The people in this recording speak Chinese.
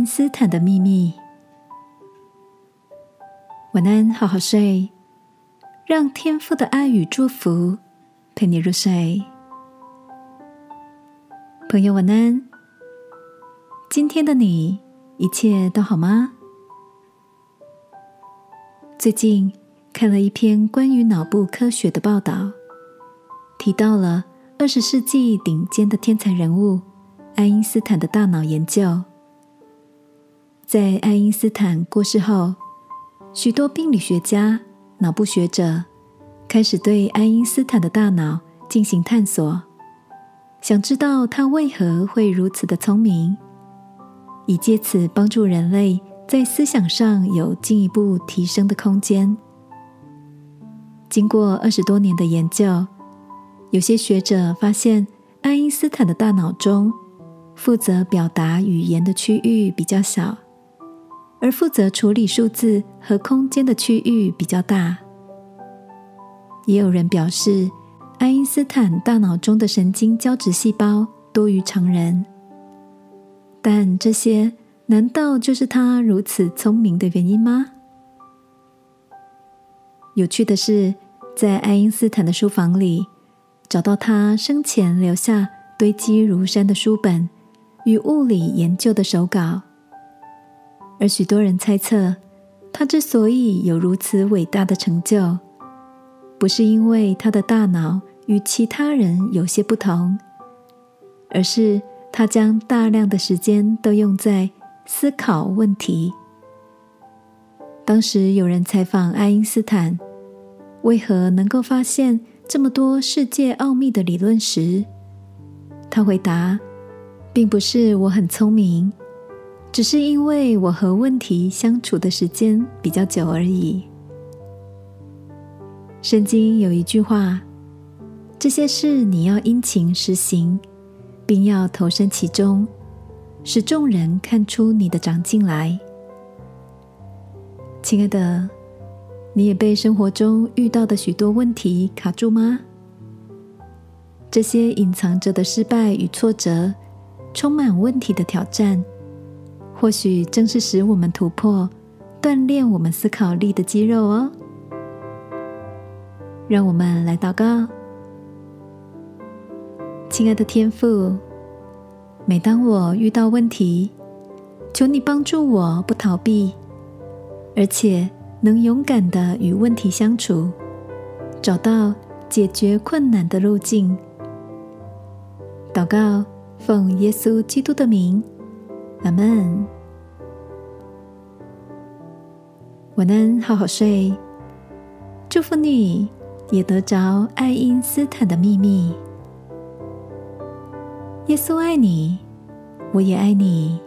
因斯坦的秘密。晚安，好好睡，让天父的爱与祝福陪你入睡。朋友，晚安。今天的你一切都好吗？最近看了一篇关于脑部科学的报道，提到了二十世纪顶尖的天才人物爱因斯坦的大脑研究。在爱因斯坦过世后，许多病理学家、脑部学者开始对爱因斯坦的大脑进行探索，想知道他为何会如此的聪明，以借此帮助人类在思想上有进一步提升的空间。经过二十多年的研究，有些学者发现，爱因斯坦的大脑中负责表达语言的区域比较小。而负责处理数字和空间的区域比较大。也有人表示，爱因斯坦大脑中的神经胶质细胞多于常人。但这些难道就是他如此聪明的原因吗？有趣的是，在爱因斯坦的书房里，找到他生前留下堆积如山的书本与物理研究的手稿。而许多人猜测，他之所以有如此伟大的成就，不是因为他的大脑与其他人有些不同，而是他将大量的时间都用在思考问题。当时有人采访爱因斯坦，为何能够发现这么多世界奥秘的理论时，他回答，并不是我很聪明。只是因为我和问题相处的时间比较久而已。圣经有一句话：“这些事你要殷勤实行，并要投身其中，使众人看出你的长进来。”亲爱的，你也被生活中遇到的许多问题卡住吗？这些隐藏着的失败与挫折，充满问题的挑战。或许正是使我们突破、锻炼我们思考力的肌肉哦。让我们来祷告，亲爱的天父，每当我遇到问题，求你帮助我不逃避，而且能勇敢的与问题相处，找到解决困难的路径。祷告，奉耶稣基督的名。阿门。我能，好好睡。祝福你，也得着爱因斯坦的秘密。耶稣爱你，我也爱你。